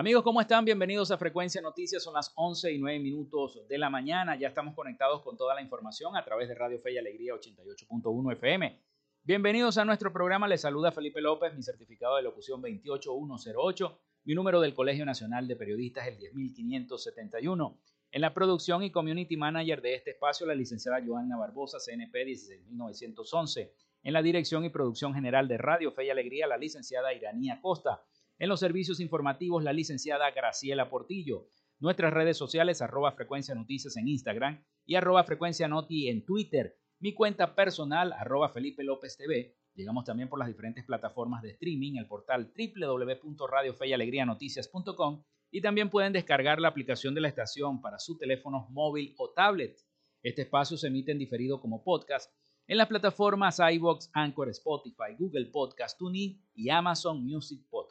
Amigos, ¿cómo están? Bienvenidos a Frecuencia Noticias. Son las 11 y 9 minutos de la mañana. Ya estamos conectados con toda la información a través de Radio Fe y Alegría 88.1 FM. Bienvenidos a nuestro programa. Les saluda Felipe López, mi certificado de locución 28108, mi número del Colegio Nacional de Periodistas el 10571. En la producción y community manager de este espacio, la licenciada Joanna Barbosa, CNP 16911. En la dirección y producción general de Radio Fe y Alegría, la licenciada Iranía Costa. En los servicios informativos, la licenciada Graciela Portillo. Nuestras redes sociales, arroba frecuencia noticias en Instagram y arroba frecuencia noti en Twitter. Mi cuenta personal, arroba Felipe López TV. Llegamos también por las diferentes plataformas de streaming, el portal www.radiofeyalegrianoticias.com y también pueden descargar la aplicación de la estación para su teléfono móvil o tablet. Este espacio se emite en diferido como podcast en las plataformas iBox, Anchor, Spotify, Google Podcast, TuneIn y Amazon Music Podcast.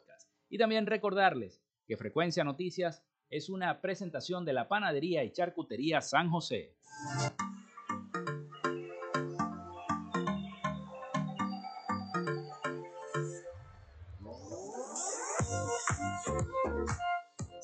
Y también recordarles que Frecuencia Noticias es una presentación de la Panadería y Charcutería San José.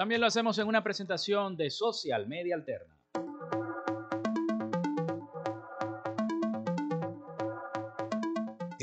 También lo hacemos en una presentación de Social Media Alterna.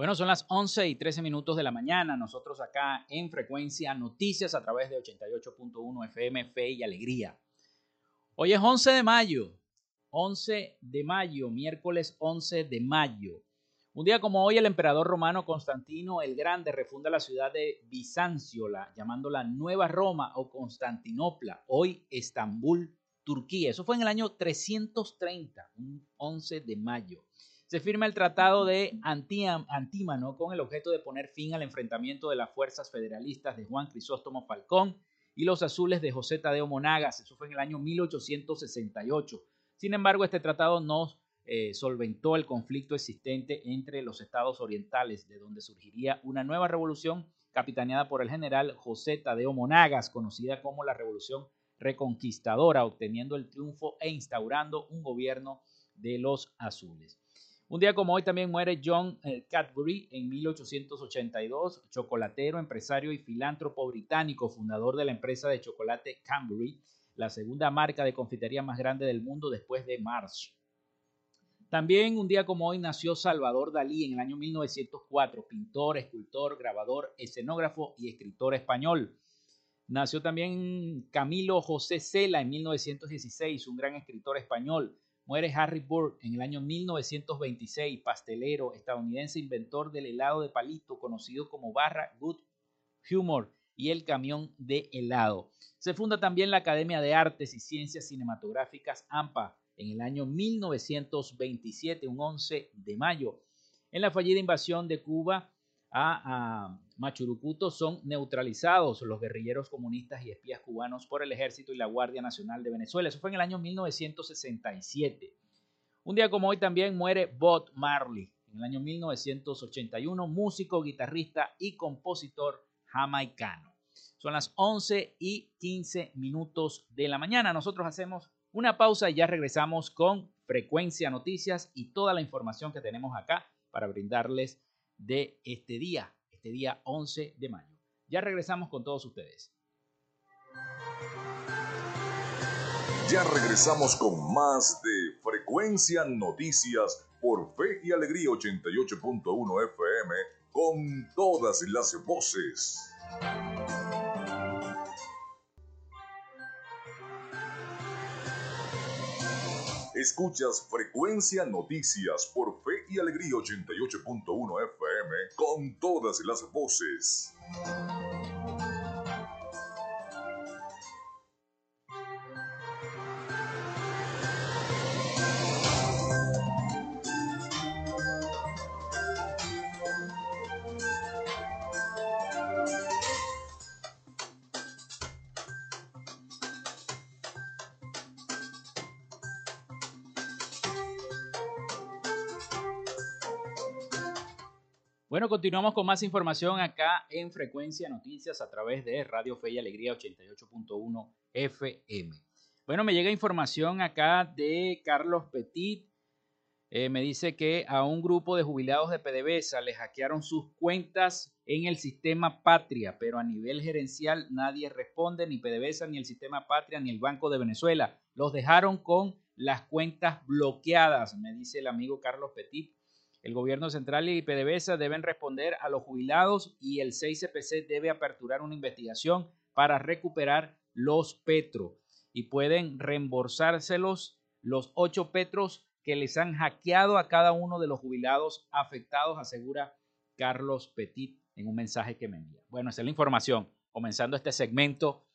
Bueno, son las 11 y 13 minutos de la mañana. Nosotros acá en Frecuencia Noticias a través de 88.1 FM Fe y Alegría. Hoy es 11 de mayo. 11 de mayo, miércoles 11 de mayo. Un día como hoy, el emperador romano Constantino el Grande refunda la ciudad de Bizancio, llamándola Nueva Roma o Constantinopla, hoy Estambul, Turquía. Eso fue en el año 330, un 11 de mayo se firma el Tratado de Antímano con el objeto de poner fin al enfrentamiento de las fuerzas federalistas de Juan Crisóstomo Falcón y los azules de José Tadeo Monagas. Eso fue en el año 1868. Sin embargo, este tratado no eh, solventó el conflicto existente entre los estados orientales, de donde surgiría una nueva revolución capitaneada por el general José Tadeo Monagas, conocida como la Revolución Reconquistadora, obteniendo el triunfo e instaurando un gobierno de los azules. Un día como hoy también muere John eh, Cadbury en 1882, chocolatero, empresario y filántropo británico, fundador de la empresa de chocolate Cadbury, la segunda marca de confitería más grande del mundo después de Mars. También un día como hoy nació Salvador Dalí en el año 1904, pintor, escultor, grabador, escenógrafo y escritor español. Nació también Camilo José Cela en 1916, un gran escritor español. Muere Harry Burke en el año 1926, pastelero estadounidense, inventor del helado de palito conocido como barra Good Humor y el camión de helado. Se funda también la Academia de Artes y Ciencias Cinematográficas AMPA en el año 1927, un 11 de mayo. En la fallida invasión de Cuba a, Machurucuto son neutralizados los guerrilleros comunistas y espías cubanos por el ejército y la Guardia Nacional de Venezuela. Eso fue en el año 1967. Un día como hoy también muere Bob Marley, en el año 1981, músico, guitarrista y compositor jamaicano. Son las 11 y 15 minutos de la mañana. Nosotros hacemos una pausa y ya regresamos con Frecuencia Noticias y toda la información que tenemos acá para brindarles de este día, este día 11 de mayo. Ya regresamos con todos ustedes. Ya regresamos con más de Frecuencia Noticias por Fe y Alegría 88.1 FM con todas las voces. Escuchas Frecuencia Noticias por Fe y Alegría 88.1 FM con todas las voces. Continuamos con más información acá en Frecuencia Noticias a través de Radio Fe y Alegría 88.1 FM. Bueno, me llega información acá de Carlos Petit. Eh, me dice que a un grupo de jubilados de PDVSA les hackearon sus cuentas en el sistema Patria, pero a nivel gerencial nadie responde, ni PDVSA, ni el sistema Patria, ni el Banco de Venezuela. Los dejaron con las cuentas bloqueadas, me dice el amigo Carlos Petit el gobierno central y PDVSA deben responder a los jubilados y el 6CPC debe aperturar una investigación para recuperar los petros y pueden reembolsárselos los ocho petros que les han hackeado a cada uno de los jubilados afectados, asegura Carlos Petit en un mensaje que me envía. Bueno, esa es la información. Comenzando este segmento,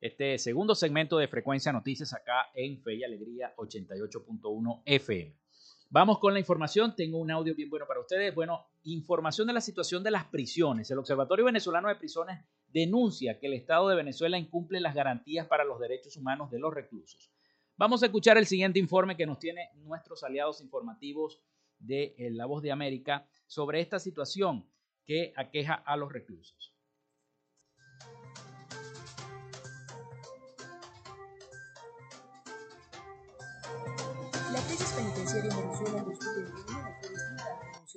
este segundo segmento de Frecuencia Noticias acá en Fe y Alegría 88.1 FM. Vamos con la información. Tengo un audio bien bueno para ustedes. Bueno, información de la situación de las prisiones. El Observatorio Venezolano de Prisiones denuncia que el Estado de Venezuela incumple las garantías para los derechos humanos de los reclusos. Vamos a escuchar el siguiente informe que nos tiene nuestros aliados informativos de eh, La Voz de América sobre esta situación que aqueja a los reclusos. La crisis penitenciaria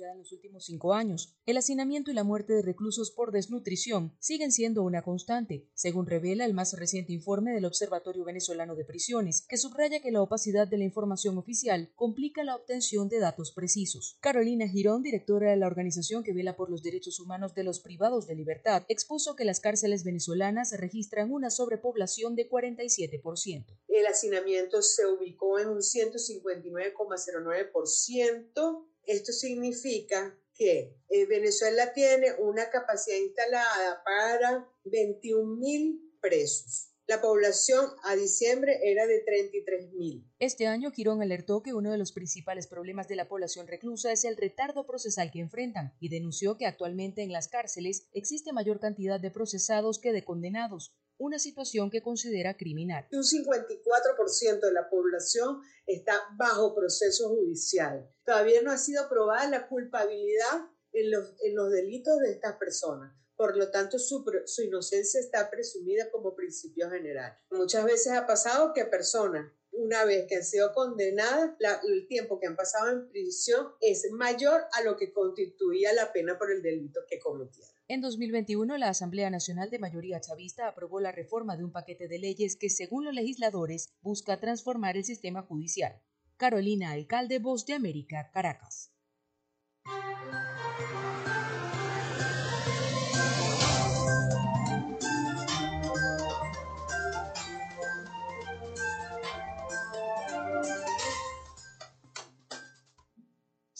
en Venezuela en 2021 en los últimos cinco años. El hacinamiento y la muerte de reclusos por desnutrición siguen siendo una constante, según revela el más reciente informe del Observatorio Venezolano de Prisiones, que subraya que la opacidad de la información oficial complica la obtención de datos precisos. Carolina Girón, directora de la organización que vela por los derechos humanos de los privados de libertad, expuso que las cárceles venezolanas registran una sobrepoblación de 47%. El hacinamiento se ubicó en un 159,09% esto significa que eh, Venezuela tiene una capacidad instalada para 21 mil presos. La población a diciembre era de 33 mil. Este año, Girón alertó que uno de los principales problemas de la población reclusa es el retardo procesal que enfrentan y denunció que actualmente en las cárceles existe mayor cantidad de procesados que de condenados, una situación que considera criminal. Un 54% de la población está bajo proceso judicial. Todavía no ha sido probada la culpabilidad en los, en los delitos de estas personas. Por lo tanto, su, su, inocencia está presumida como principio general. Muchas veces ha pasado que personas una vez que han sido condenadas, el tiempo que han pasado en prisión es mayor a lo que constituía la pena por el delito que cometieron. En 2021, la Asamblea Nacional de Mayoría Chavista aprobó la reforma de un paquete de leyes que, según los legisladores, busca transformar el sistema judicial. Carolina Alcalde, Voz de América, Caracas.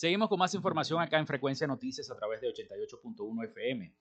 Seguimos con más información acá en Frecuencia Noticias a través de 88.1 FM.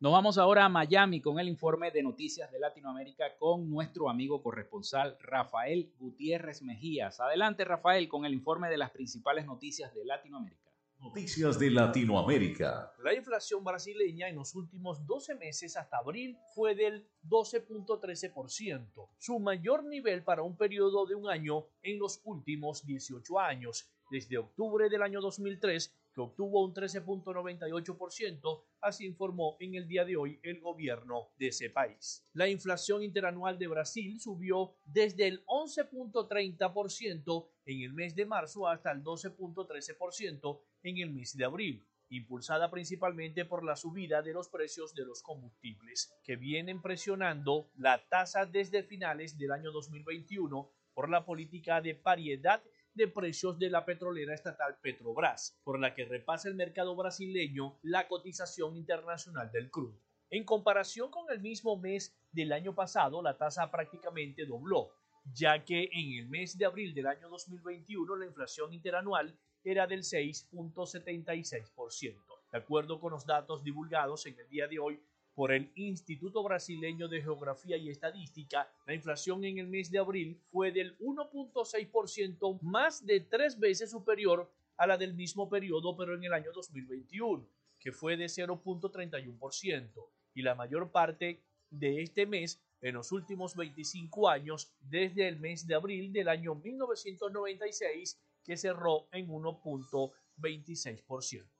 Nos vamos ahora a Miami con el informe de noticias de Latinoamérica con nuestro amigo corresponsal Rafael Gutiérrez Mejías. Adelante Rafael con el informe de las principales noticias de Latinoamérica. Noticias de Latinoamérica. La inflación brasileña en los últimos 12 meses hasta abril fue del 12.13%, su mayor nivel para un periodo de un año en los últimos 18 años desde octubre del año 2003, que obtuvo un 13.98%, así informó en el día de hoy el gobierno de ese país. La inflación interanual de Brasil subió desde el 11.30% en el mes de marzo hasta el 12.13% en el mes de abril impulsada principalmente por la subida de los precios de los combustibles, que vienen presionando la tasa desde finales del año 2021 por la política de paridad de precios de la petrolera estatal Petrobras, por la que repasa el mercado brasileño la cotización internacional del crudo. En comparación con el mismo mes del año pasado, la tasa prácticamente dobló, ya que en el mes de abril del año 2021 la inflación interanual era del 6.76%. De acuerdo con los datos divulgados en el día de hoy por el Instituto Brasileño de Geografía y Estadística, la inflación en el mes de abril fue del 1.6%, más de tres veces superior a la del mismo periodo, pero en el año 2021, que fue de 0.31%, y la mayor parte de este mes en los últimos 25 años, desde el mes de abril del año 1996, que cerró en 1.26%.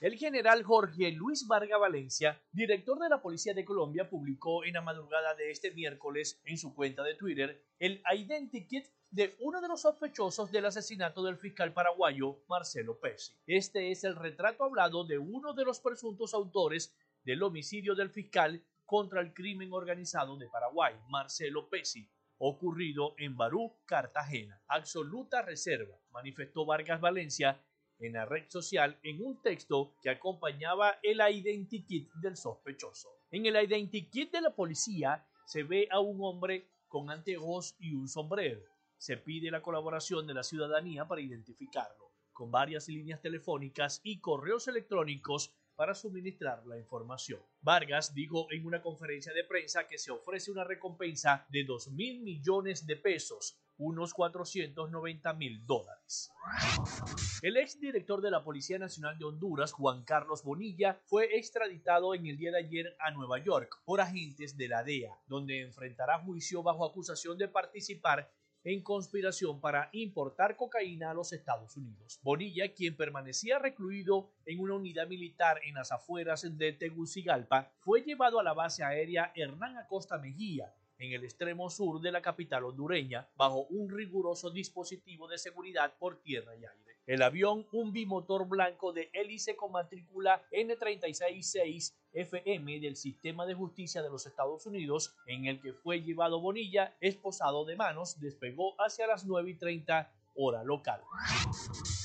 El general Jorge Luis Varga Valencia, director de la Policía de Colombia, publicó en la madrugada de este miércoles en su cuenta de Twitter el identikit de uno de los sospechosos del asesinato del fiscal paraguayo Marcelo Pesi. Este es el retrato hablado de uno de los presuntos autores del homicidio del fiscal contra el crimen organizado de Paraguay, Marcelo Pesi, ocurrido en Barú, Cartagena. Absoluta reserva, manifestó Vargas Valencia en la red social en un texto que acompañaba el identikit del sospechoso. En el identikit de la policía se ve a un hombre con anteojos y un sombrero. Se pide la colaboración de la ciudadanía para identificarlo, con varias líneas telefónicas y correos electrónicos para suministrar la información. Vargas dijo en una conferencia de prensa que se ofrece una recompensa de 2 mil millones de pesos unos 490 mil dólares. El exdirector de la Policía Nacional de Honduras, Juan Carlos Bonilla, fue extraditado en el día de ayer a Nueva York por agentes de la DEA, donde enfrentará juicio bajo acusación de participar en conspiración para importar cocaína a los Estados Unidos. Bonilla, quien permanecía recluido en una unidad militar en las afueras de Tegucigalpa, fue llevado a la base aérea Hernán Acosta Mejía, en el extremo sur de la capital hondureña bajo un riguroso dispositivo de seguridad por tierra y aire. El avión, un bimotor blanco de hélice con matrícula N366 FM del Sistema de Justicia de los Estados Unidos, en el que fue llevado Bonilla, esposado de manos, despegó hacia las 9 y 30 hora local.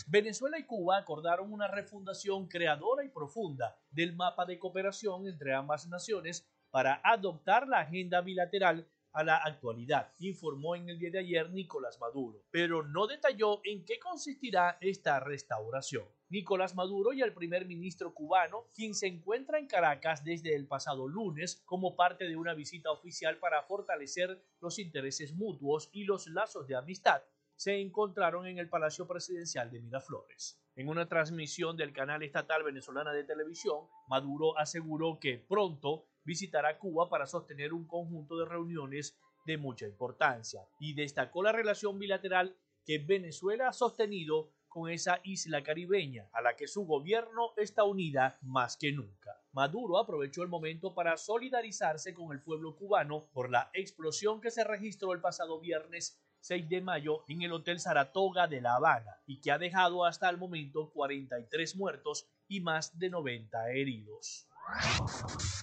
Venezuela y Cuba acordaron una refundación creadora y profunda del mapa de cooperación entre ambas naciones para adoptar la agenda bilateral a la actualidad, informó en el día de ayer Nicolás Maduro, pero no detalló en qué consistirá esta restauración. Nicolás Maduro y el primer ministro cubano, quien se encuentra en Caracas desde el pasado lunes como parte de una visita oficial para fortalecer los intereses mutuos y los lazos de amistad, se encontraron en el Palacio Presidencial de Miraflores. En una transmisión del canal estatal venezolana de televisión, Maduro aseguró que pronto visitará Cuba para sostener un conjunto de reuniones de mucha importancia y destacó la relación bilateral que Venezuela ha sostenido con esa isla caribeña, a la que su gobierno está unida más que nunca. Maduro aprovechó el momento para solidarizarse con el pueblo cubano por la explosión que se registró el pasado viernes 6 de mayo en el Hotel Saratoga de La Habana y que ha dejado hasta el momento 43 muertos y más de 90 heridos.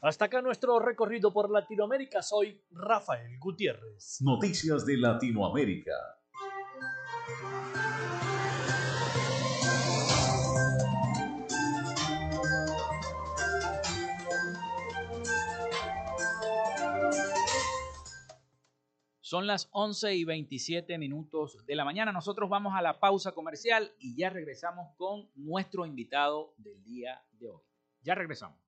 Hasta acá nuestro recorrido por Latinoamérica. Soy Rafael Gutiérrez. Noticias de Latinoamérica. Son las 11 y 27 minutos de la mañana. Nosotros vamos a la pausa comercial y ya regresamos con nuestro invitado del día de hoy. Ya regresamos.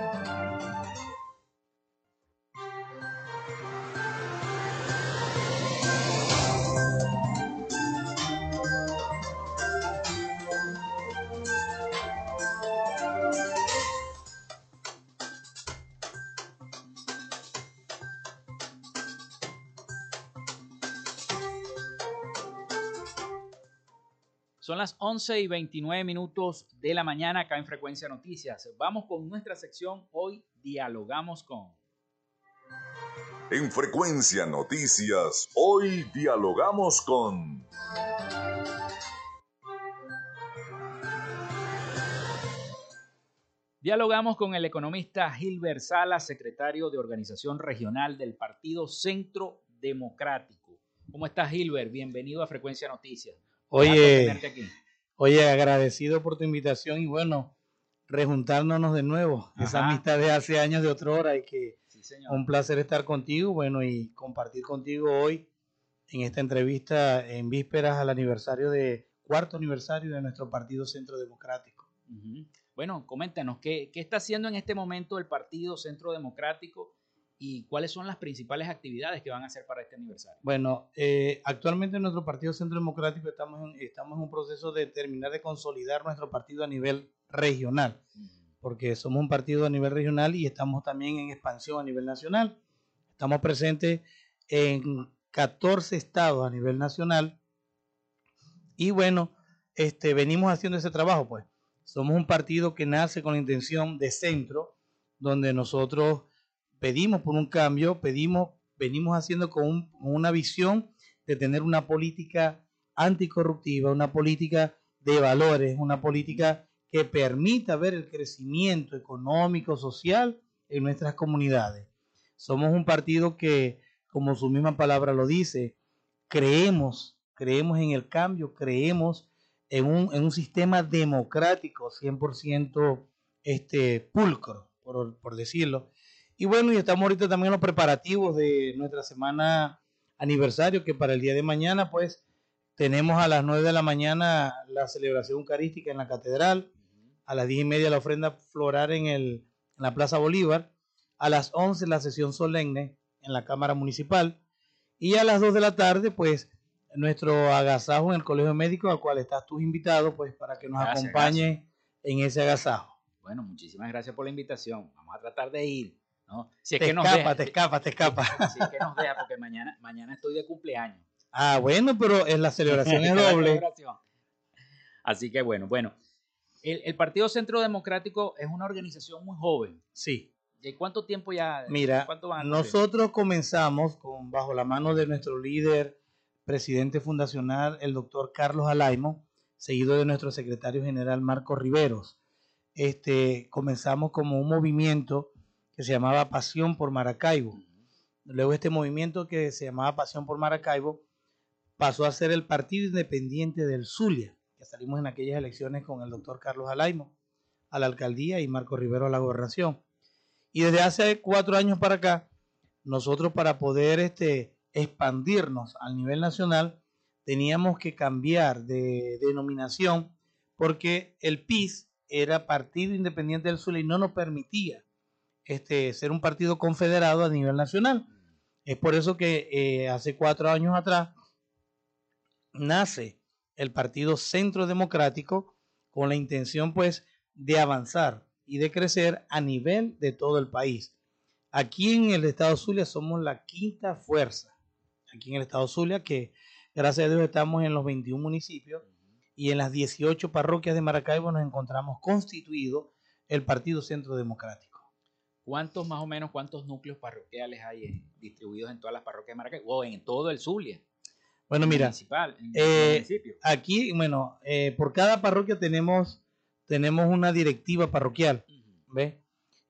11 y 29 minutos de la mañana acá en Frecuencia Noticias. Vamos con nuestra sección. Hoy dialogamos con. En Frecuencia Noticias, hoy dialogamos con... Dialogamos con el economista Gilbert Sala, secretario de Organización Regional del Partido Centro Democrático. ¿Cómo estás, Gilbert? Bienvenido a Frecuencia Noticias. Oye, oye, agradecido por tu invitación y bueno, rejuntándonos de nuevo. Esa amistad de hace años de otra hora y que un placer estar contigo, bueno, y compartir contigo hoy en esta entrevista en vísperas al aniversario de, cuarto aniversario de nuestro Partido Centro Democrático. Bueno, coméntanos, ¿qué, ¿qué está haciendo en este momento el Partido Centro Democrático y cuáles son las principales actividades que van a hacer para este aniversario. Bueno, eh, actualmente en nuestro Partido Centro Democrático estamos en, estamos en un proceso de terminar de consolidar nuestro partido a nivel regional, porque somos un partido a nivel regional y estamos también en expansión a nivel nacional. Estamos presentes en 14 estados a nivel nacional y bueno, este, venimos haciendo ese trabajo, pues. Somos un partido que nace con la intención de centro, donde nosotros pedimos por un cambio, pedimos, venimos haciendo con, una visión de tener una política anticorruptiva, una política de valores, una política que permita ver el crecimiento económico, social en nuestras comunidades. Somos un partido que, como su misma palabra lo dice, creemos, creemos en el cambio, creemos en un, en un sistema democrático 100% este, pulcro, por, por decirlo, y bueno, y estamos ahorita también en los preparativos de nuestra semana aniversario, que para el día de mañana, pues, tenemos a las 9 de la mañana la celebración eucarística en la catedral, a las 10 y media la ofrenda floral en, el, en la Plaza Bolívar, a las 11 la sesión solemne en la Cámara Municipal, y a las 2 de la tarde, pues, nuestro agasajo en el Colegio Médico, al cual estás tú invitado, pues, para que nos acompañe en ese agasajo. Bueno, muchísimas gracias por la invitación. Vamos a tratar de ir. Si es te que nos escapa, te escapa, te escapa. Si es que nos deja, porque mañana, mañana estoy de cumpleaños. Ah, bueno, pero en la celebración es doble. Así que bueno, bueno. El, Partido Centro Democrático es una organización muy joven. Sí. ¿De cuánto tiempo ya? Mira, nosotros comenzamos con bajo la mano de nuestro líder, presidente fundacional, el doctor Carlos Alaimo, seguido de nuestro secretario general Marco Riveros. Este, comenzamos como un movimiento que se llamaba Pasión por Maracaibo. Luego este movimiento que se llamaba Pasión por Maracaibo pasó a ser el Partido Independiente del Zulia, que salimos en aquellas elecciones con el doctor Carlos Alaimo a la alcaldía y Marco Rivero a la gobernación. Y desde hace cuatro años para acá, nosotros para poder este, expandirnos al nivel nacional, teníamos que cambiar de denominación porque el PIS era Partido Independiente del Zulia y no nos permitía este, ser un partido confederado a nivel nacional. Es por eso que eh, hace cuatro años atrás nace el Partido Centro Democrático con la intención pues de avanzar y de crecer a nivel de todo el país. Aquí en el estado Zulia somos la quinta fuerza. Aquí en el estado Zulia que gracias a Dios estamos en los 21 municipios y en las 18 parroquias de Maracaibo nos encontramos constituido el Partido Centro Democrático. ¿Cuántos más o menos, cuántos núcleos parroquiales hay distribuidos en todas las parroquias de Maracaibo o en todo el Zulia? Bueno, mira, eh, aquí, bueno, eh, por cada parroquia tenemos, tenemos una directiva parroquial, ¿ves?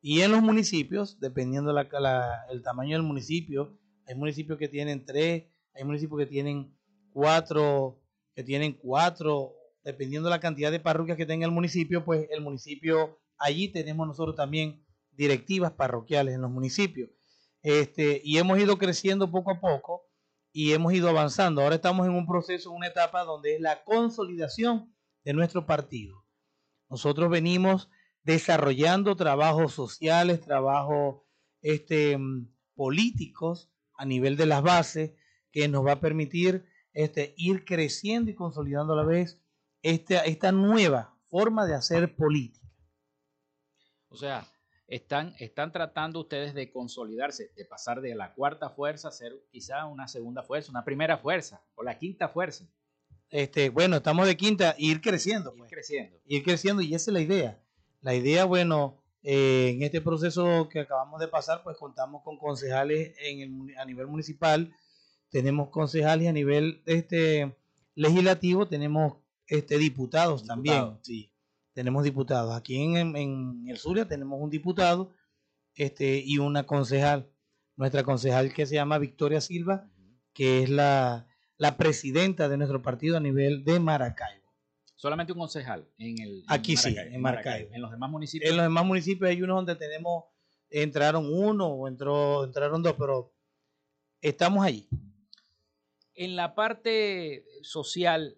Y en los municipios, dependiendo la, el tamaño del municipio, hay municipios que tienen tres, hay municipios que tienen cuatro, que tienen cuatro, dependiendo de la cantidad de parroquias que tenga el municipio, pues el municipio, allí tenemos nosotros también directivas parroquiales en los municipios. Este, y hemos ido creciendo poco a poco y hemos ido avanzando. Ahora estamos en un proceso, una etapa donde es la consolidación de nuestro partido. Nosotros venimos desarrollando trabajos sociales, trabajos este, políticos a nivel de las bases que nos va a permitir este, ir creciendo y consolidando a la vez esta, esta nueva forma de hacer política. O sea, están, están tratando ustedes de consolidarse, de pasar de la cuarta fuerza a ser quizá una segunda fuerza, una primera fuerza o la quinta fuerza. Este, bueno, estamos de quinta, ir creciendo. Ir pues. creciendo. Ir creciendo y esa es la idea. La idea, bueno, eh, en este proceso que acabamos de pasar, pues contamos con concejales en el, a nivel municipal, tenemos concejales a nivel este, legislativo, tenemos este, diputados, también. Sí, tenemos diputados. Aquí en, en, el Zulia tenemos un diputado este, y una concejal. Nuestra concejal que se llama Victoria Silva, que es la, la presidenta de nuestro partido a nivel de Maracaibo. Solamente un concejal en el. Aquí sí, en Maracaibo. En los demás municipios. En los demás municipios hay unos donde tenemos, entraron uno o entró, entraron dos, pero estamos allí. En la parte social,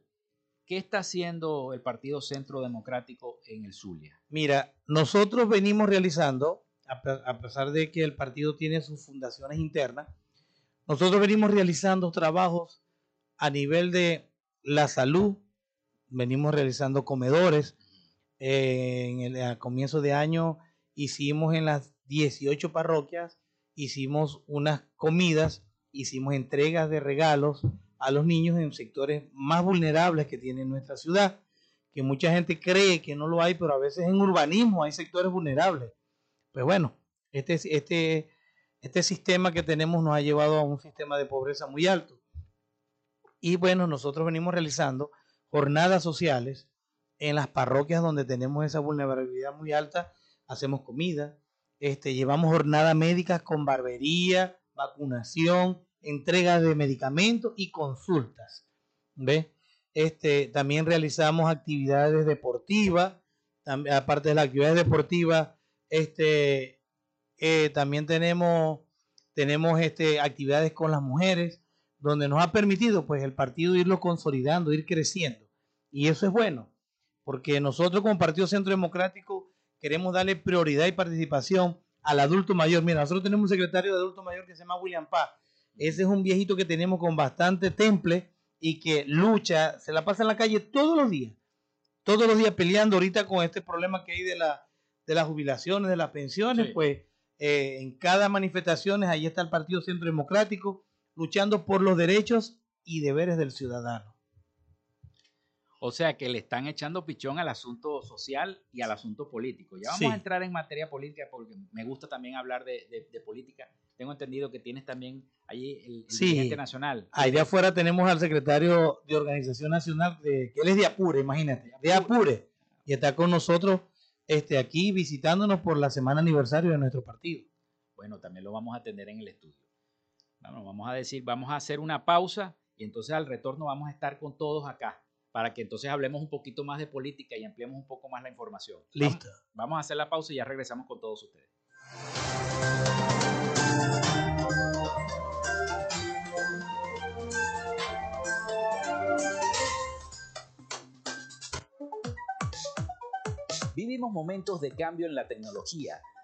¿qué está haciendo el Partido Centro Democrático en el Zulia? Mira, nosotros venimos realizando, a pesar de que el partido tiene sus fundaciones internas, nosotros venimos realizando trabajos a nivel de la salud, venimos realizando comedores. el a comienzo de año hicimos en las 18 parroquias, hicimos unas comidas, hicimos entregas de regalos a los niños en sectores más vulnerables que tiene nuestra ciudad, que mucha gente cree que no lo hay, pero a veces en urbanismo hay sectores vulnerables. Pues bueno, este, este, este sistema que tenemos nos ha llevado a un sistema de pobreza muy alto. Y bueno, nosotros venimos realizando jornadas sociales en las parroquias donde tenemos esa vulnerabilidad muy alta, hacemos comida, este, llevamos jornadas médicas con barbería, vacunación, entrega de medicamentos y consultas. ¿Ve? Este, también realizamos actividades deportivas, aparte de las actividades deportivas, este, eh, también tenemos, tenemos este, actividades con las mujeres, donde nos ha permitido pues el partido irlo consolidando, ir creciendo. Y eso es bueno, porque nosotros como Partido Centro Democrático queremos darle prioridad y participación al adulto mayor. Mira, nosotros tenemos un secretario de adulto mayor que se llama William Paz. Ese es un viejito que tenemos con bastante temple y que lucha, se la pasa en la calle todos los días. Todos los días peleando ahorita con este problema que hay de, la, de las jubilaciones, de las pensiones, pues eh, en cada manifestación ahí está el Partido Centro Democrático luchando por los derechos y deberes del ciudadano. O sea que le están echando pichón al asunto social y al asunto político. Ya vamos a entrar en materia política porque me gusta también hablar de, política. Tengo entendido que tienes también allí el, el nacional. Ahí de afuera tenemos al secretario de Organización Nacional, de, que él es de Apure, imagínate, de Apure. Y está con nosotros este, aquí visitándonos por la semana aniversario de nuestro partido. Bueno, también lo vamos a atender en el estudio. Bueno, vamos a decir, vamos a hacer una pausa y entonces al retorno vamos a estar con todos acá para que entonces hablemos un poquito más de política y ampliemos un poco más la información. Listo. Vamos, a hacer la pausa y ya regresamos con todos ustedes. Vivimos momentos de cambio en la tecnología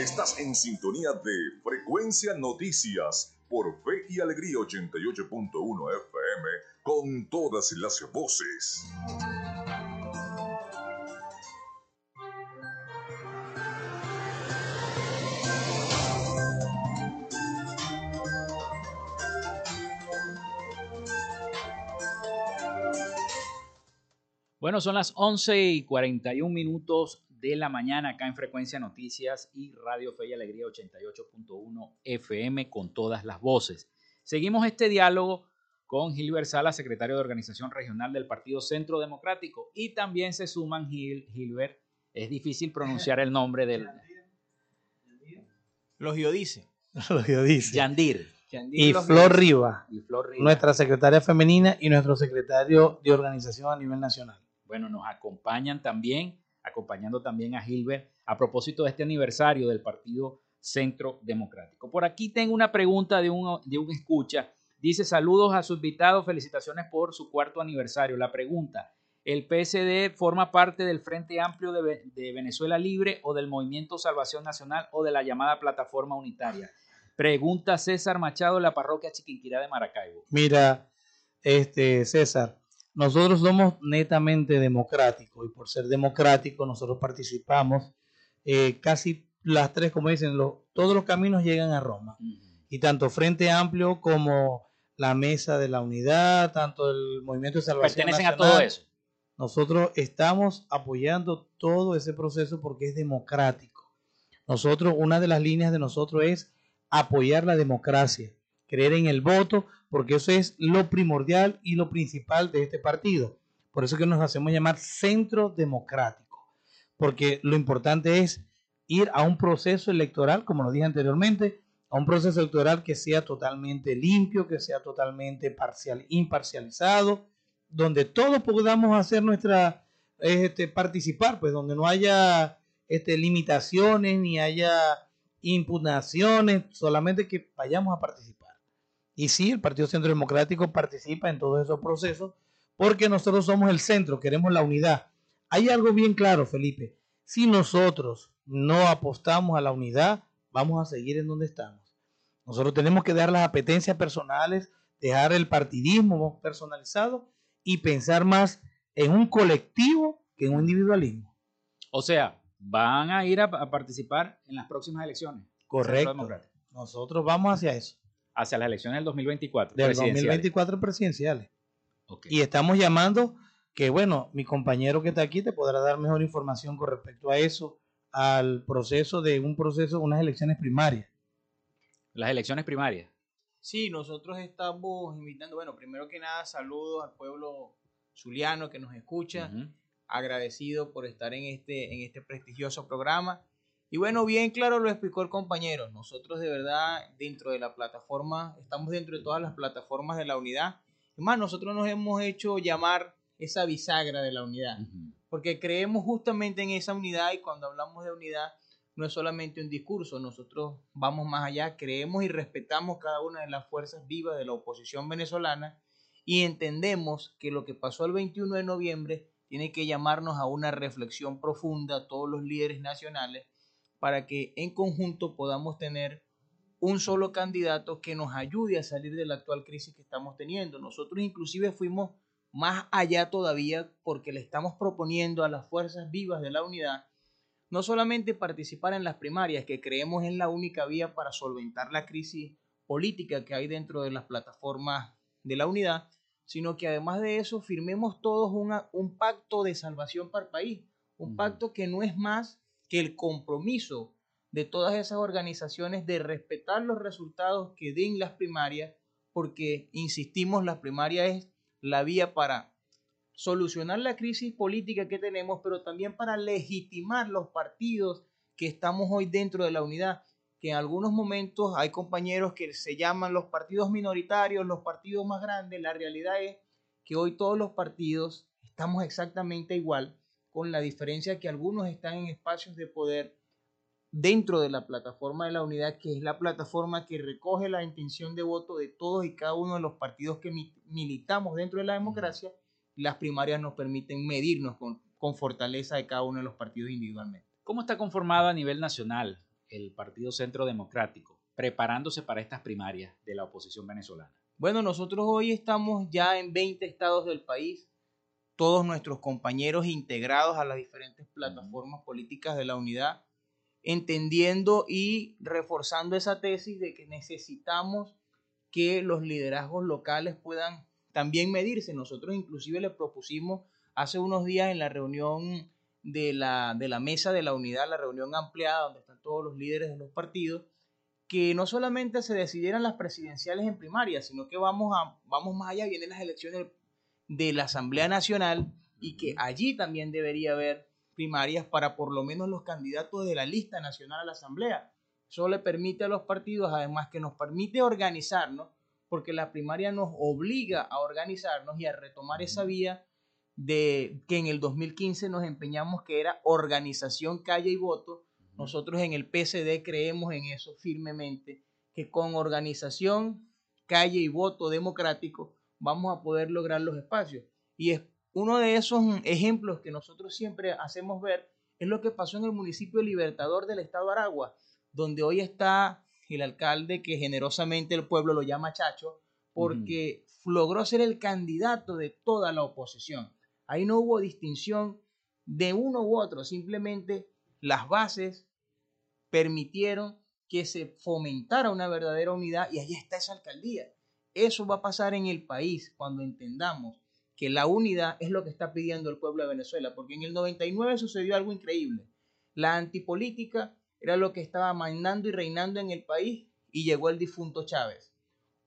Estás en sintonía de Frecuencia Noticias por Fe y Alegría 88.1 FM con todas las voces. Bueno, son las 11 y 41 minutos de la mañana acá en Frecuencia Noticias y Radio Fe y Alegría 88.1 FM con todas las voces. Seguimos este diálogo con Gilbert Sala, secretario de Organización Regional del Partido Centro Democrático, y también se suman Gil, Gilbert, es difícil pronunciar el nombre del... Los Yodice. Los Yodice. Yandir. Y Flor Riva, Y Flor Riva. nuestra secretaria femenina y nuestro secretario de organización a nivel nacional. Bueno, nos acompañan también, acompañando también a Gilbert, a propósito de este aniversario del Partido Centro Democrático. Por aquí tengo una pregunta de un, de un escucha. Dice, saludos a su invitado, felicitaciones por su cuarto aniversario. La pregunta, ¿el PSD forma parte del Frente Amplio de, de Venezuela Libre o del Movimiento Salvación Nacional o de la llamada Plataforma Unitaria? Pregunta César Machado de la parroquia Chiquinquirá de Maracaibo. Mira, este César, nosotros somos netamente democráticos y por ser democráticos nosotros participamos eh, casi las tres, como dicen, los- todos los caminos llegan a Roma. Y tanto Frente Amplio como la Mesa de la Unidad, tanto el Movimiento de Salvación Pertenecen a todo eso. Nosotros estamos apoyando todo ese proceso porque es democrático. Nosotros, una de las líneas de nosotros es apoyar la democracia, creer en el voto, porque eso es lo primordial y lo principal de este partido. Por eso que nos hacemos llamar centro democrático, porque lo importante es ir a un proceso electoral, como lo dije anteriormente, a un proceso electoral que sea totalmente limpio, que sea totalmente parcial, imparcializado, donde todos podamos hacer nuestra este, participar, pues donde no haya este, limitaciones ni haya impugnaciones, solamente que vayamos a participar. Y sí, el Partido Centro Democrático participa en todos esos procesos porque nosotros somos el centro, queremos la unidad. Hay algo bien claro, Felipe. Si nosotros no apostamos a la unidad, vamos a seguir en donde estamos. Nosotros tenemos que dar las apetencias personales, dejar el partidismo personalizado y pensar más en un colectivo que en un individualismo. O sea, van a ir a, a participar en las próximas elecciones. Correcto. Nosotros vamos hacia eso, Hacia las elecciones del 2024. del presidenciales. 2024 presidenciales. Y estamos llamando que, bueno, mi compañero que está aquí te podrá dar mejor información con respecto a eso, al proceso de un proceso, unas elecciones primarias. Las elecciones primarias. Sí, nosotros estamos invitando, bueno, primero que nada, saludos al pueblo zuliano que nos escucha, agradecido por estar en este, en este prestigioso programa. Y bueno, bien claro lo explicó el compañero, nosotros de verdad dentro de la plataforma, estamos dentro de todas las plataformas de la unidad. Es más, nosotros nos hemos hecho llamar esa bisagra de la unidad, porque creemos justamente en esa unidad y cuando hablamos de unidad no es solamente un discurso, nosotros vamos más allá, creemos y respetamos cada una de las fuerzas vivas de la oposición venezolana y entendemos que lo que pasó el 21 de noviembre tiene que llamarnos a una reflexión profunda a todos los líderes nacionales para que en conjunto podamos tener un solo candidato que nos ayude a salir de la actual crisis que estamos teniendo. Nosotros inclusive fuimos más allá todavía porque le estamos proponiendo a las fuerzas vivas de la unidad no solamente participar en las primarias, que creemos es la única vía para solventar la crisis política que hay dentro de las plataformas de la unidad, sino que además de eso firmemos todos un pacto de salvación para el país, un pacto que no es más que el compromiso de todas esas organizaciones de respetar los resultados que den las primarias, porque, insistimos, la primaria es la vía para solucionar la crisis política que tenemos, pero también para legitimar los partidos que estamos hoy dentro de la unidad, que en algunos momentos hay compañeros que se llaman los partidos minoritarios, los partidos más grandes, la realidad es que hoy todos los partidos estamos exactamente igual, con la diferencia que algunos están en espacios de poder dentro de la plataforma de la unidad, que es la plataforma que recoge la intención de voto de todos y cada uno de los partidos que militamos dentro de la democracia, las primarias nos permiten medirnos con, con fortaleza de cada uno de los partidos individualmente. ¿Cómo está conformado a nivel nacional el Partido Centro Democrático, preparándose para estas primarias de la oposición venezolana? Bueno, nosotros hoy estamos ya en 20 estados del país, todos nuestros compañeros integrados a las diferentes plataformas políticas de la unidad entendiendo y reforzando esa tesis de que necesitamos que los liderazgos locales puedan también medirse. Nosotros inclusive le propusimos hace unos días en la reunión de la, de la mesa de la unidad, la reunión ampliada donde están todos los líderes de los partidos, que no solamente se decidieran las presidenciales en primaria, sino que vamos, a, vamos más allá, vienen las elecciones de la Asamblea Nacional y que allí también debería haber primarias para por lo menos los candidatos de la lista nacional a la Asamblea. Eso le permite a los partidos, además que nos permite organizarnos, porque la primaria nos obliga a organizarnos y a retomar esa vía de que en el 2015 nos empeñamos que era organización, calle y voto. Nosotros en el PSD creemos en eso firmemente, que con organización, calle y voto democrático vamos a poder lograr los espacios. Y es uno de esos ejemplos que nosotros siempre hacemos ver es lo que pasó en el municipio Libertador del estado de Aragua, donde hoy está el alcalde que generosamente el pueblo lo llama Chacho, porque logró ser el candidato de toda la oposición. Ahí no hubo distinción de uno u otro, simplemente las bases permitieron que se fomentara una verdadera unidad y ahí está esa alcaldía. Eso va a pasar en el país cuando entendamos que la unidad es lo que está pidiendo el pueblo de Venezuela, porque en el 99 sucedió algo increíble. La antipolítica era lo que estaba mandando y reinando en el país y llegó el difunto Chávez.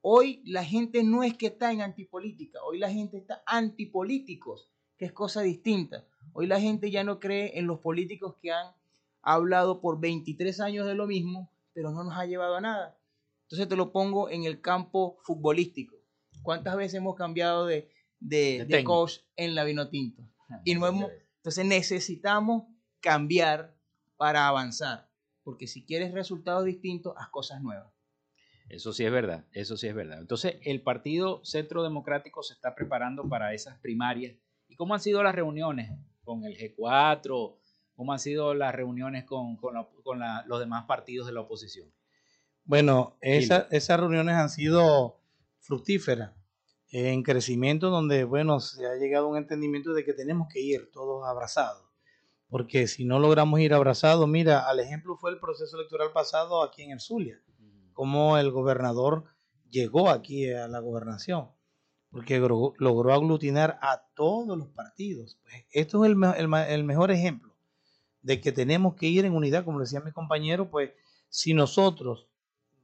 Hoy la gente no es que está en antipolítica, hoy la gente está antipolíticos, que es cosa distinta. Hoy la gente ya no cree en los políticos que han hablado por 23 años de lo mismo, pero no nos ha llevado a nada. Entonces te lo pongo en el campo futbolístico. ¿Cuántas veces hemos cambiado de, de, coach en la vino tinto. Ah, y no entonces necesitamos cambiar para avanzar, porque si quieres resultados distintos, haz cosas nuevas. Eso sí es verdad, eso sí es verdad. Entonces, el Partido Centro Democrático se está preparando para esas primarias. ¿Y cómo han sido las reuniones con el G4? ¿Cómo han sido las reuniones con, con, los demás partidos de la oposición? Bueno, esas reuniones han sido fructíferas en crecimiento donde, bueno, se ha llegado a un entendimiento de que tenemos que ir todos abrazados. Porque si no logramos ir abrazados, mira, al ejemplo fue el proceso electoral pasado aquí en el Zulia, como el gobernador llegó aquí a la gobernación, porque logró, aglutinar a todos los partidos. Pues esto es el, el, el mejor ejemplo de que tenemos que ir en unidad, como decía mi compañero, pues si nosotros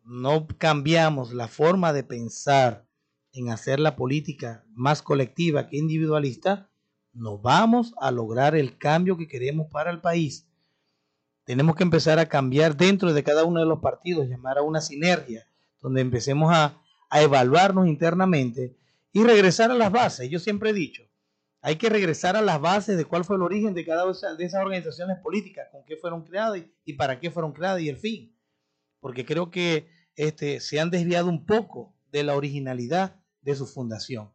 no cambiamos la forma de pensar, en hacer la política más colectiva que individualista, no vamos a lograr el cambio que queremos para el país. Tenemos que empezar a cambiar dentro de cada uno de los partidos, llamar a una sinergia, donde empecemos a, a evaluarnos internamente y regresar a las bases. Yo siempre he dicho, hay que regresar a las bases de cuál fue el origen de cada una de esas organizaciones políticas, con qué fueron creadas y, para qué fueron creadas y el fin. Porque creo que este, se han desviado un poco de la originalidad de su fundación.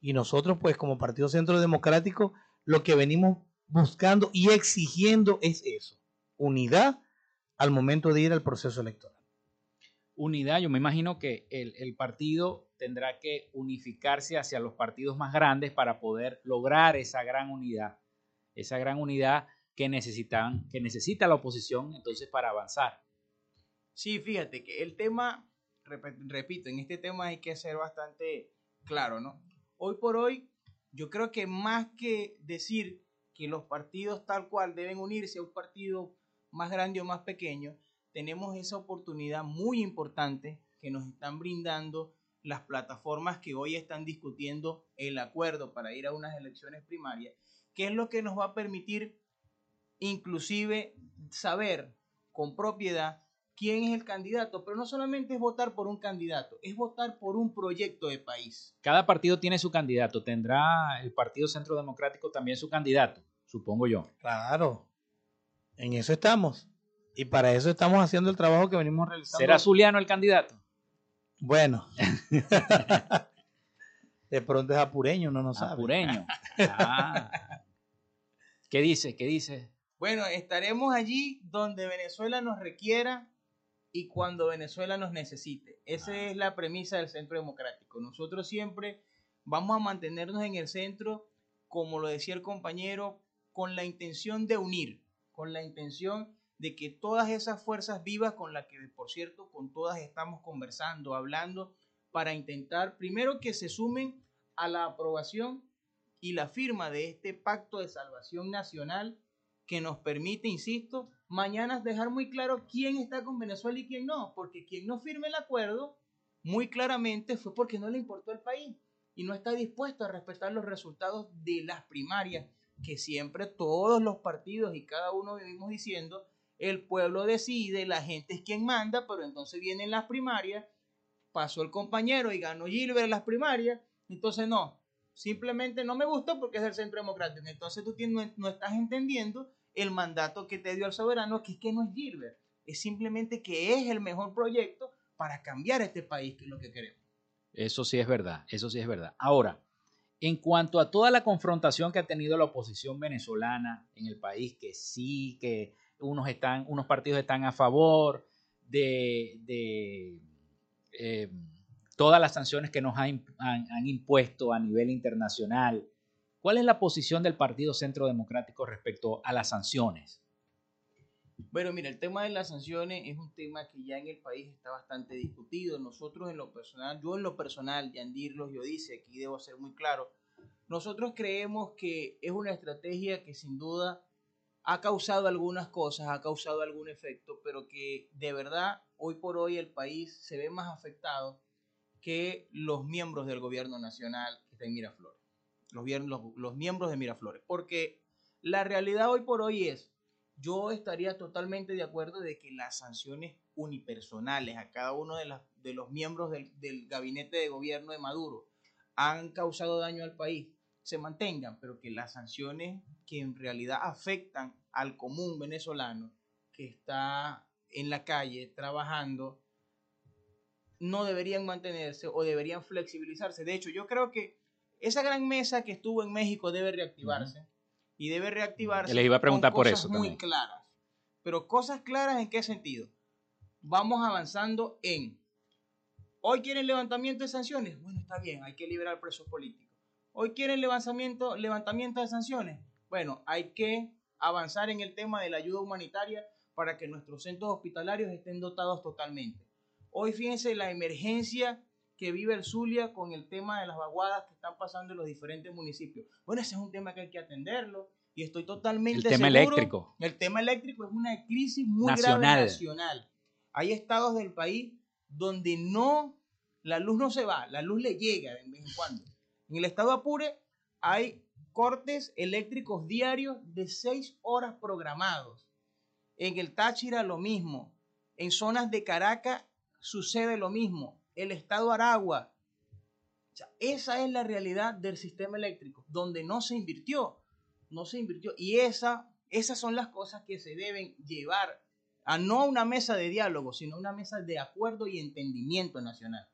Y nosotros, pues, como Partido Centro Democrático, lo que venimos buscando y exigiendo es eso, unidad al momento de ir al proceso electoral. Unidad, yo me imagino que el, el partido tendrá que unificarse hacia los partidos más grandes para poder lograr esa gran unidad, esa gran unidad que necesitan, que necesita la oposición entonces para avanzar. Sí, fíjate que el tema, repito, en este tema hay que ser bastante claro, ¿no? Hoy por hoy, yo creo que más que decir que los partidos tal cual deben unirse a un partido más grande o más pequeño, tenemos esa oportunidad muy importante que nos están brindando las plataformas que hoy están discutiendo el acuerdo para ir a unas elecciones primarias, que es lo que nos va a permitir inclusive saber con propiedad quién es el candidato, pero no solamente es votar por un candidato, es votar por un proyecto de país. Cada partido tiene su candidato, tendrá el Partido Centro Democrático también su candidato, supongo yo. Claro, en eso estamos. Y para eso estamos haciendo el trabajo que venimos realizando. ¿Será Zuliano el candidato? Bueno. de pronto es apureño, no nos sabe. Apureño. Ah. ¿Qué dice? ¿Qué dice? Bueno, estaremos allí donde Venezuela nos requiera y cuando Venezuela nos necesite. Esa es la premisa del Centro Democrático. Nosotros siempre vamos a mantenernos en el centro, como lo decía el compañero, con la intención de unir, con la intención de que todas esas fuerzas vivas con las que, por cierto, con todas estamos conversando, hablando, para intentar, primero, que se sumen a la aprobación y la firma de este pacto de salvación nacional que nos permite, insisto, mañana dejar muy claro quién está con Venezuela y quién no, porque quien no firme el acuerdo, muy claramente fue porque no le importó el país y no está dispuesto a respetar los resultados de las primarias, que siempre todos los partidos y cada uno vivimos diciendo, el pueblo decide, la gente es quien manda, pero entonces vienen las primarias, pasó el compañero y ganó Gilbert las primarias, entonces no, simplemente no me gusta porque es del centro democrático, entonces tú no estás entendiendo el mandato que te dio el soberano, que es que no es Gilbert, es simplemente que es el mejor proyecto para cambiar este país, que es lo que queremos. Eso sí es verdad, eso sí es verdad. Ahora, en cuanto a toda la confrontación que ha tenido la oposición venezolana en el país, que sí, que unos, están, unos partidos están a favor de, eh, todas las sanciones que nos han impuesto a nivel internacional, ¿Cuál es la posición del Partido Centro Democrático respecto a las sanciones? Bueno, mira, el tema de las sanciones es un tema que ya en el país está bastante discutido. Nosotros en lo personal, yo en lo personal, Yandir yo dice, aquí debo ser muy claro, nosotros creemos que es una estrategia que sin duda ha causado algunas cosas, ha causado algún efecto, pero que de verdad hoy por hoy el país se ve más afectado que los miembros del gobierno nacional que está en Miraflores los, miembros de Miraflores. Porque la realidad hoy por hoy es, yo estaría totalmente de acuerdo de que las sanciones unipersonales a cada uno de, los miembros del, gabinete de gobierno de Maduro han causado daño al país, se mantengan, pero que las sanciones que en realidad afectan al común venezolano que está en la calle trabajando, no deberían mantenerse o deberían flexibilizarse. De hecho, yo creo que esa gran mesa que estuvo en México debe reactivarse. Y debe reactivarse. Les iba a preguntar con por cosas eso. Muy claras. Pero cosas claras en qué sentido? Vamos avanzando en. Hoy quieren levantamiento de sanciones. Bueno, está bien, hay que liberar presos políticos. Hoy quieren levantamiento, levantamiento de sanciones. Bueno, hay que avanzar en el tema de la ayuda humanitaria para que nuestros centros hospitalarios estén dotados totalmente. Hoy fíjense la emergencia que vive el Zulia con el tema de las vaguadas que están pasando en los diferentes municipios. Bueno, ese es un tema que hay que atenderlo y estoy totalmente el tema eléctrico. El tema eléctrico es una crisis muy grave nacional. Hay estados del país donde no, la luz no se va, la luz le llega de vez en cuando. En el estado Apure hay cortes eléctricos diarios de seis horas programados. En el Táchira lo mismo. En zonas de Caracas sucede lo mismo el estado Aragua. esa es la realidad del sistema eléctrico, donde no se invirtió, no se invirtió. Y esa, esas son las cosas que se deben llevar a no una mesa de diálogo, sino una mesa de acuerdo y entendimiento nacional.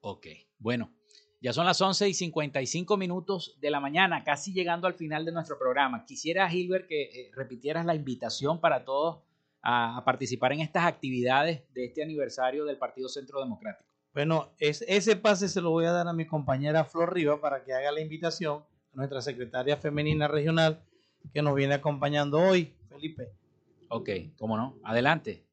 Ok, bueno, ya son las 11 y 55 minutos de la mañana, casi llegando al final de nuestro programa. Quisiera, Gilbert, que eh, repitieras la invitación para todos a, participar en estas actividades de este aniversario del Partido Centro Democrático? Bueno, es, ese pase se lo voy a dar a mi compañera Flor Riva para que haga la invitación a nuestra secretaria femenina regional que nos viene acompañando hoy, Felipe. Ok, cómo no. Adelante.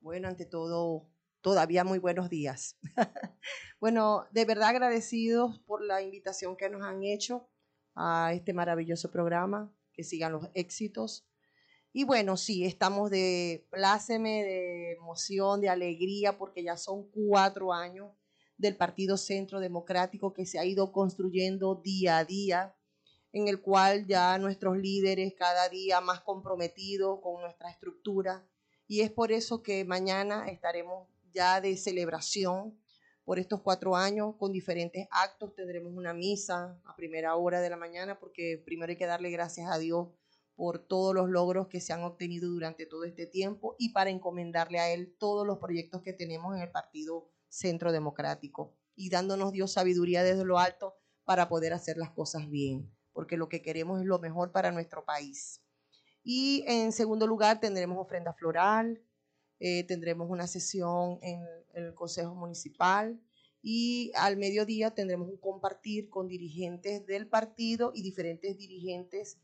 Bueno, ante todo, todavía muy buenos días. bueno, de verdad agradecidos por la invitación que nos han hecho a este maravilloso programa, que sigan los éxitos. Y bueno, sí, estamos de pláceme, de emoción, de alegría, porque ya son cuatro años del Partido Centro Democrático que se ha ido construyendo día a día, en el cual ya nuestros líderes cada día más comprometidos con nuestra estructura. Y es por eso que mañana estaremos ya de celebración por estos cuatro años con diferentes actos. Tendremos una misa a primera hora de la mañana porque primero hay que darle gracias a Dios por todos los logros que se han obtenido durante todo este tiempo y para encomendarle a Él todos los proyectos que tenemos en el Partido Centro Democrático y dándonos Dios sabiduría desde lo alto para poder hacer las cosas bien, porque lo que queremos es lo mejor para nuestro país. Y en segundo lugar tendremos ofrenda floral, eh, tendremos una sesión en el Consejo Municipal y al mediodía tendremos un compartir con dirigentes del partido y diferentes dirigentes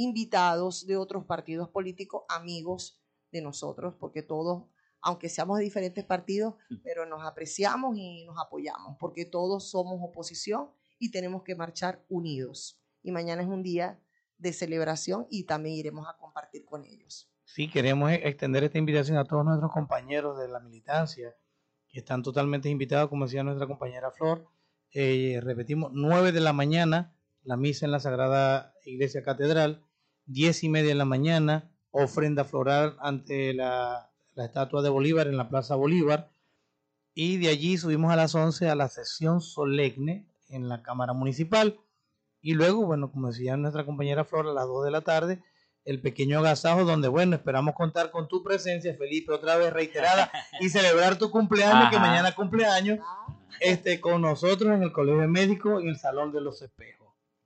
invitados de otros partidos políticos, amigos de nosotros, porque todos, aunque seamos de diferentes partidos, mm. pero nos apreciamos y nos apoyamos, porque todos somos oposición y tenemos que marchar unidos. Y mañana es un día de celebración y también iremos a compartir con ellos. Sí, queremos e-, extender esta invitación a todos nuestros compañeros de la militancia, que están totalmente invitados, como decía nuestra compañera Flor. Eh, repetimos, 9 de la mañana, la misa en la Sagrada Iglesia Catedral, 10 y media de la mañana, ofrenda floral ante la, la estatua de Bolívar en la Plaza Bolívar, y de allí subimos a las 11 a la sesión solemne en la Cámara Municipal. Y luego, bueno, como decía nuestra compañera Flor, a las 2 de la tarde, el pequeño agasajo donde, bueno, esperamos contar con tu presencia, Felipe, otra vez reiterada, y celebrar tu cumpleaños, que mañana cumpleaños, este, con nosotros en el Colegio Médico y en el Salón de los Espejos.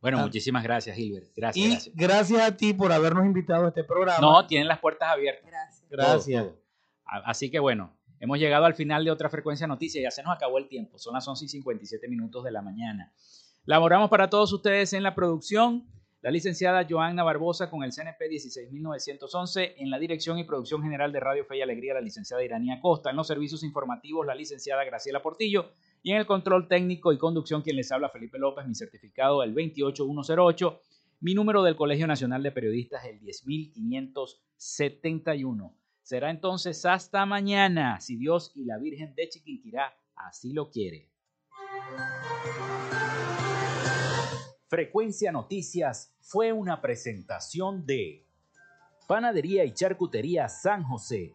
Bueno, ah. muchísimas gracias, Gilbert. Gracias, y gracias. a ti por habernos invitado a este programa. No, tienen las puertas abiertas. Gracias. Gracias. Así que bueno, hemos llegado al final de otra frecuencia noticias. Ya se nos acabó el tiempo. Son las 11 y 57 minutos de la mañana. Laboramos para todos ustedes en la producción la licenciada Joanna Barbosa con el CNP 16911 en la dirección y producción general de Radio Fe y Alegría, la licenciada Iranía Costa, en los servicios informativos, la licenciada Graciela Portillo y en el control técnico y conducción, quien les habla Felipe López, mi certificado el 28108, mi número del Colegio Nacional de Periodistas el 10571. Será entonces hasta mañana, si Dios y la Virgen de Chiquinquirá así lo quiere. Frecuencia Noticias fue una presentación de Panadería y Charcutería San José.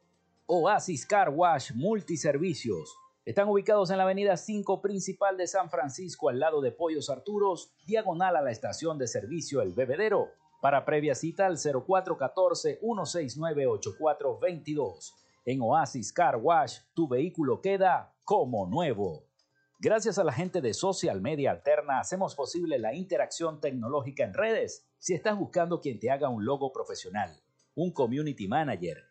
Oasis Car Wash Multiservicios. Están ubicados en la avenida 5 principal de San Francisco, al lado de Pollos Arturos, diagonal a la estación de servicio El Bebedero para previa cita al 0414-169-8422. En Oasis Car Wash, tu vehículo queda como nuevo. Gracias a la gente de Social Media Alterna hacemos posible la interacción tecnológica en redes. Si estás buscando quien te haga un logo profesional, un community manager,